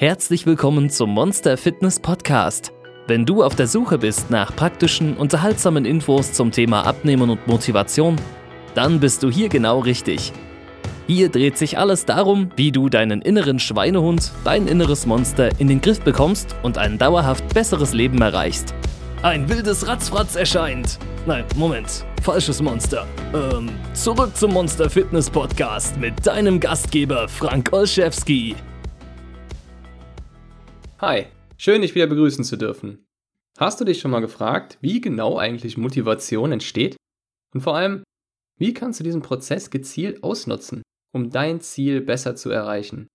Herzlich willkommen zum Monster Fitness Podcast. Wenn du auf der Suche bist nach praktischen, unterhaltsamen Infos zum Thema Abnehmen und Motivation, dann bist du hier genau richtig. Hier dreht sich alles darum, wie du deinen inneren Schweinehund, dein inneres Monster in den Griff bekommst und ein dauerhaft besseres Leben erreichst. Ein wildes Ratzfratz erscheint. Nein, Moment, falsches Monster. Ähm, zurück zum Monster Fitness Podcast mit deinem Gastgeber Frank Olszewski. Hi, schön dich wieder begrüßen zu dürfen. Hast du dich schon mal gefragt, wie genau eigentlich Motivation entsteht? Und vor allem, wie kannst du diesen Prozess gezielt ausnutzen, um dein Ziel besser zu erreichen?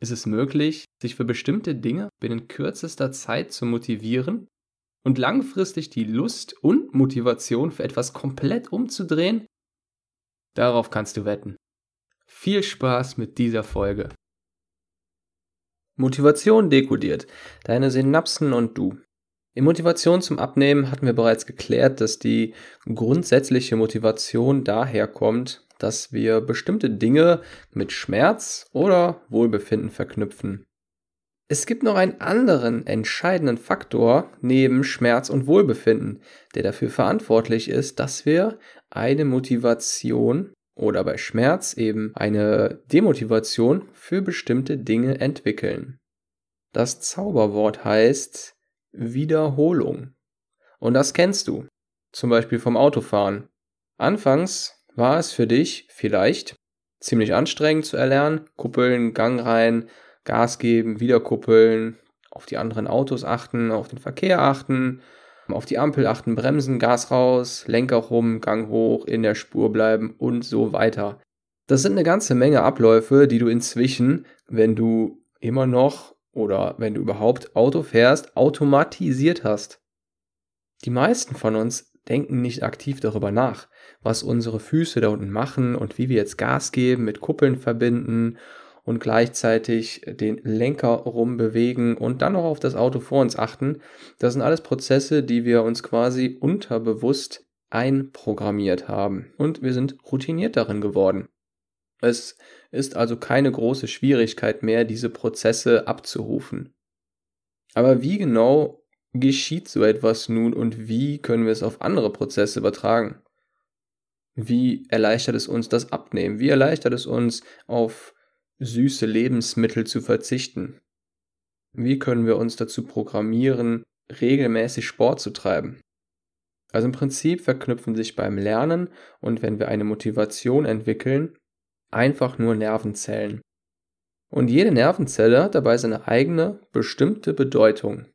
Ist es möglich, sich für bestimmte Dinge binnen kürzester Zeit zu motivieren und langfristig die Lust und Motivation für etwas komplett umzudrehen? Darauf kannst du wetten. Viel Spaß mit dieser Folge. Motivation dekodiert. Deine Synapsen und du. In Motivation zum Abnehmen hatten wir bereits geklärt, dass die grundsätzliche Motivation daher kommt, dass wir bestimmte Dinge mit Schmerz oder Wohlbefinden verknüpfen. Es gibt noch einen anderen entscheidenden Faktor neben Schmerz und Wohlbefinden, der dafür verantwortlich ist, dass wir eine Motivation oder bei Schmerz eben eine Demotivation für bestimmte Dinge entwickeln. Das Zauberwort heißt Wiederholung. Und das kennst du, zum Beispiel vom Autofahren. Anfangs war es für dich vielleicht ziemlich anstrengend zu erlernen, kuppeln, Gang rein, Gas geben, wieder kuppeln, auf die anderen Autos achten, auf den Verkehr achten, auf die Ampel achten, bremsen, Gas raus, Lenker rum, Gang hoch, in der Spur bleiben und so weiter. Das sind eine ganze Menge Abläufe, die du inzwischen, wenn du immer noch oder wenn du überhaupt Auto fährst, automatisiert hast. Die meisten von uns denken nicht aktiv darüber nach, was unsere Füße da unten machen und wie wir jetzt Gas geben, mit Kuppeln verbinden und gleichzeitig den Lenker rumbewegen und dann noch auf das Auto vor uns achten. Das sind alles Prozesse, die wir uns quasi unterbewusst einprogrammiert haben und wir sind routiniert darin geworden. Es ist also keine große Schwierigkeit mehr, diese Prozesse abzurufen. Aber wie genau geschieht so etwas nun und wie können wir es auf andere Prozesse übertragen? Wie erleichtert es uns das Abnehmen? Wie erleichtert es uns auf süße Lebensmittel zu verzichten? Wie können wir uns dazu programmieren, regelmäßig Sport zu treiben? Also im Prinzip verknüpfen sich beim Lernen und wenn wir eine Motivation entwickeln, einfach nur Nervenzellen. Und jede Nervenzelle hat dabei seine eigene, bestimmte Bedeutung.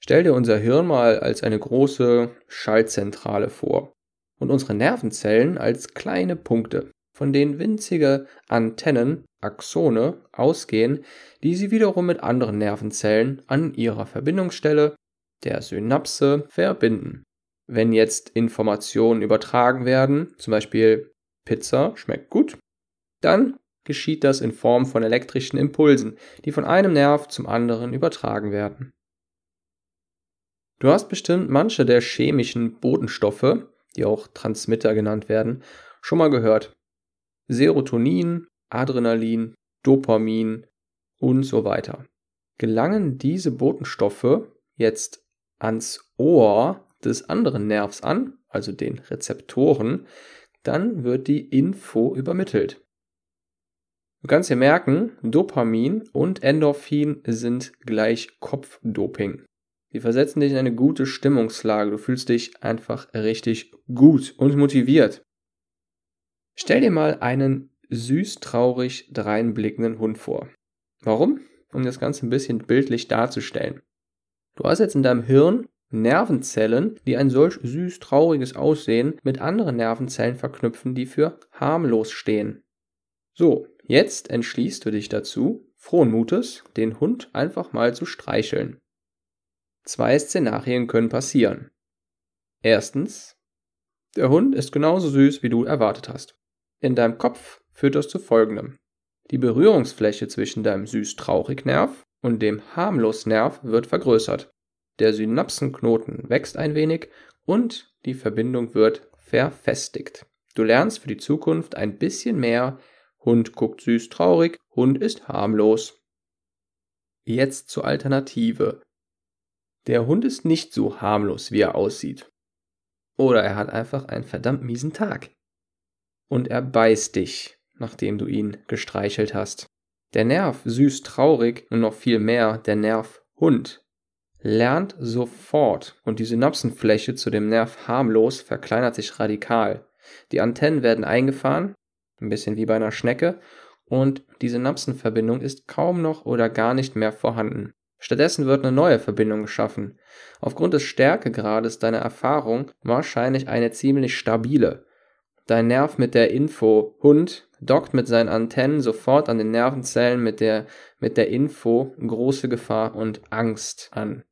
Stell dir unser Hirn mal als eine große Schaltzentrale vor und unsere Nervenzellen als kleine Punkte von denen winzige Antennen, Axone, ausgehen, die sie wiederum mit anderen Nervenzellen an ihrer Verbindungsstelle, der Synapse, verbinden. Wenn jetzt Informationen übertragen werden, zum Beispiel Pizza schmeckt gut, dann geschieht das in Form von elektrischen Impulsen, die von einem Nerv zum anderen übertragen werden. Du hast bestimmt manche der chemischen Botenstoffe, die auch Transmitter genannt werden, schon mal gehört. Serotonin, Adrenalin, Dopamin und so weiter. Gelangen diese Botenstoffe jetzt ans Ohr des anderen Nervs an, also den Rezeptoren, dann wird die Info übermittelt. Du kannst dir merken, Dopamin und Endorphin sind gleich Kopfdoping. Die versetzen dich in eine gute Stimmungslage. Du fühlst dich einfach richtig gut und motiviert. Stell dir mal einen süß-traurig dreinblickenden Hund vor. Warum? Um das Ganze ein bisschen bildlich darzustellen. Du hast jetzt in deinem Hirn Nervenzellen, die ein solch süß-trauriges Aussehen mit anderen Nervenzellen verknüpfen, die für harmlos stehen. So, jetzt entschließt du dich dazu, frohen Mutes, den Hund einfach mal zu streicheln. Zwei Szenarien können passieren. Erstens, der Hund ist genauso süß, wie du erwartet hast. In deinem Kopf führt das zu folgendem. Die Berührungsfläche zwischen deinem süß-traurig-Nerv und dem harmlos-Nerv wird vergrößert. Der Synapsenknoten wächst ein wenig und die Verbindung wird verfestigt. Du lernst für die Zukunft ein bisschen mehr. Hund guckt süß traurig, Hund ist harmlos. Jetzt zur Alternative. Der Hund ist nicht so harmlos, wie er aussieht. Oder er hat einfach einen verdammt miesen Tag. Und er beißt dich, nachdem du ihn gestreichelt hast. Der Nerv süß traurig und noch viel mehr der Nerv Hund lernt sofort und die Synapsenfläche zu dem Nerv harmlos verkleinert sich radikal. Die Antennen werden eingefahren, ein bisschen wie bei einer Schnecke, und die Synapsenverbindung ist kaum noch oder gar nicht mehr vorhanden. Stattdessen wird eine neue Verbindung geschaffen. Aufgrund des Stärkegrades deiner Erfahrung wahrscheinlich eine ziemlich stabile. Dein Nerv mit der Info Hund dockt mit seinen Antennen sofort an den Nervenzellen mit der, mit der Info große Gefahr und Angst an.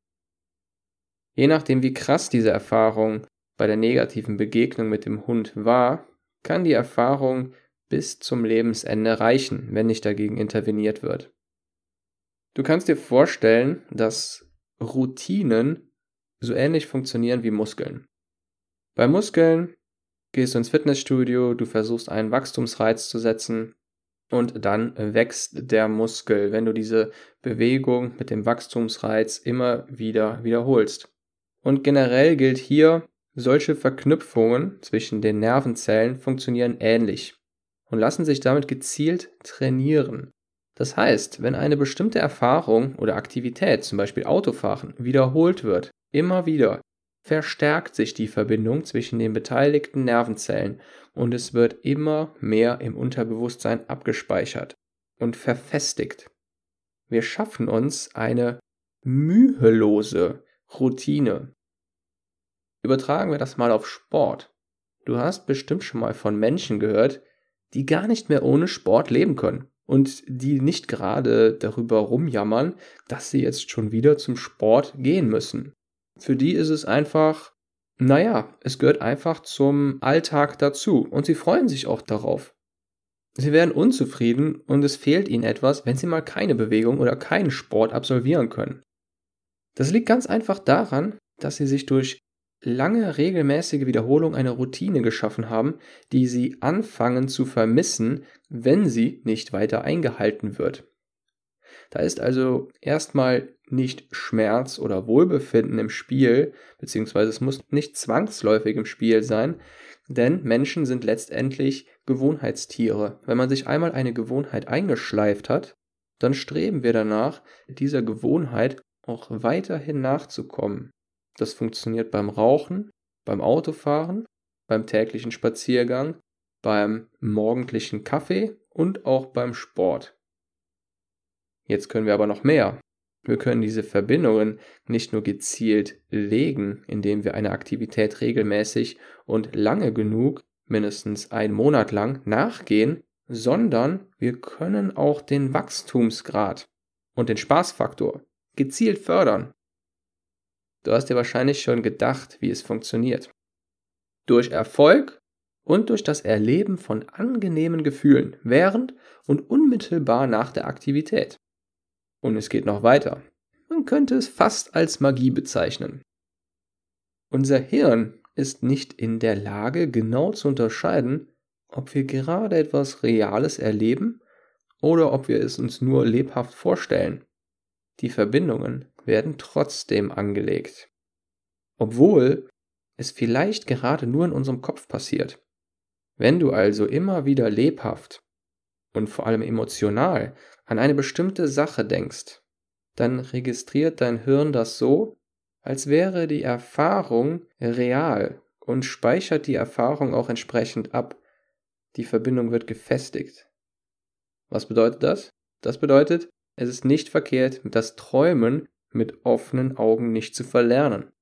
Je nachdem, wie krass diese Erfahrung bei der negativen Begegnung mit dem Hund war, kann die Erfahrung bis zum Lebensende reichen, wenn nicht dagegen interveniert wird. Du kannst dir vorstellen, dass Routinen so ähnlich funktionieren wie Muskeln. Bei Muskeln gehst du ins Fitnessstudio, du versuchst einen Wachstumsreiz zu setzen und dann wächst der Muskel, wenn du diese Bewegung mit dem Wachstumsreiz immer wieder wiederholst. Und generell gilt hier, solche Verknüpfungen zwischen den Nervenzellen funktionieren ähnlich und lassen sich damit gezielt trainieren. Das heißt, wenn eine bestimmte Erfahrung oder Aktivität, zum Beispiel Autofahren, wiederholt wird, immer wieder, verstärkt sich die Verbindung zwischen den beteiligten Nervenzellen und es wird immer mehr im Unterbewusstsein abgespeichert und verfestigt. Wir schaffen uns eine mühelose Routine. Übertragen wir das mal auf Sport. Du hast bestimmt schon mal von Menschen gehört, die gar nicht mehr ohne Sport leben können und die nicht gerade darüber rumjammern, dass sie jetzt schon wieder zum Sport gehen müssen. Für die ist es einfach, naja, es gehört einfach zum Alltag dazu und sie freuen sich auch darauf. Sie werden unzufrieden und es fehlt ihnen etwas, wenn sie mal keine Bewegung oder keinen Sport absolvieren können. Das liegt ganz einfach daran, dass sie sich durch lange regelmäßige Wiederholung eine Routine geschaffen haben, die sie anfangen zu vermissen, wenn sie nicht weiter eingehalten wird. Da ist also erstmal nicht Schmerz oder Wohlbefinden im Spiel, beziehungsweise es muss nicht zwangsläufig im Spiel sein, denn Menschen sind letztendlich Gewohnheitstiere. Wenn man sich einmal eine Gewohnheit eingeschleift hat, dann streben wir danach, dieser Gewohnheit auch weiterhin nachzukommen. Das funktioniert beim Rauchen, beim Autofahren, beim täglichen Spaziergang, beim morgendlichen Kaffee und auch beim Sport. Jetzt können wir aber noch mehr. Wir können diese Verbindungen nicht nur gezielt legen, indem wir eine Aktivität regelmäßig und lange genug, mindestens einen Monat lang, nachgehen, sondern wir können auch den Wachstumsgrad und den Spaßfaktor gezielt fördern. Du hast dir wahrscheinlich schon gedacht, wie es funktioniert. Durch Erfolg und durch das Erleben von angenehmen Gefühlen während und unmittelbar nach der Aktivität. Und es geht noch weiter. Man könnte es fast als Magie bezeichnen. Unser Hirn ist nicht in der Lage, genau zu unterscheiden, ob wir gerade etwas Reales erleben oder ob wir es uns nur lebhaft vorstellen. Die Verbindungen werden trotzdem angelegt. Obwohl es vielleicht gerade nur in unserem Kopf passiert. Wenn du also immer wieder lebhaft und vor allem emotional an eine bestimmte Sache denkst, dann registriert dein Hirn das so, als wäre die Erfahrung real und speichert die Erfahrung auch entsprechend ab. Die Verbindung wird gefestigt. Was bedeutet das? Das bedeutet, es ist nicht verkehrt, das Träumen mit offenen Augen nicht zu verlernen.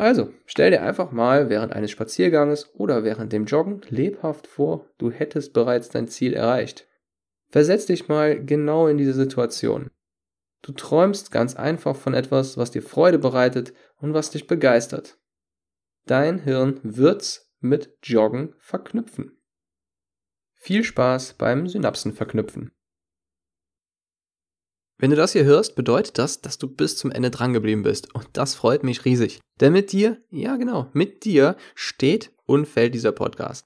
Also, stell dir einfach mal während eines Spazierganges oder während dem Joggen lebhaft vor, du hättest bereits dein Ziel erreicht. Versetz dich mal genau in diese Situation. Du träumst ganz einfach von etwas, was dir Freude bereitet und was dich begeistert. Dein Hirn wird's mit Joggen verknüpfen. Viel Spaß beim Synapsen verknüpfen. Wenn du das hier hörst, bedeutet das, dass du bis zum Ende drangeblieben bist. Und das freut mich riesig. Denn mit dir, ja genau, mit dir steht und fällt dieser Podcast.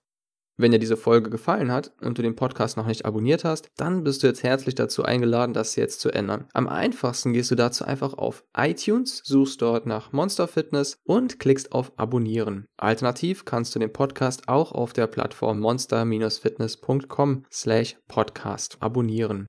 Wenn dir diese Folge gefallen hat und du den Podcast noch nicht abonniert hast, dann bist du jetzt herzlich dazu eingeladen, das jetzt zu ändern. Am einfachsten gehst du dazu einfach auf iTunes, suchst dort nach Monster Fitness und klickst auf Abonnieren. Alternativ kannst du den Podcast auch auf der Plattform monster-fitness.com slash podcast abonnieren.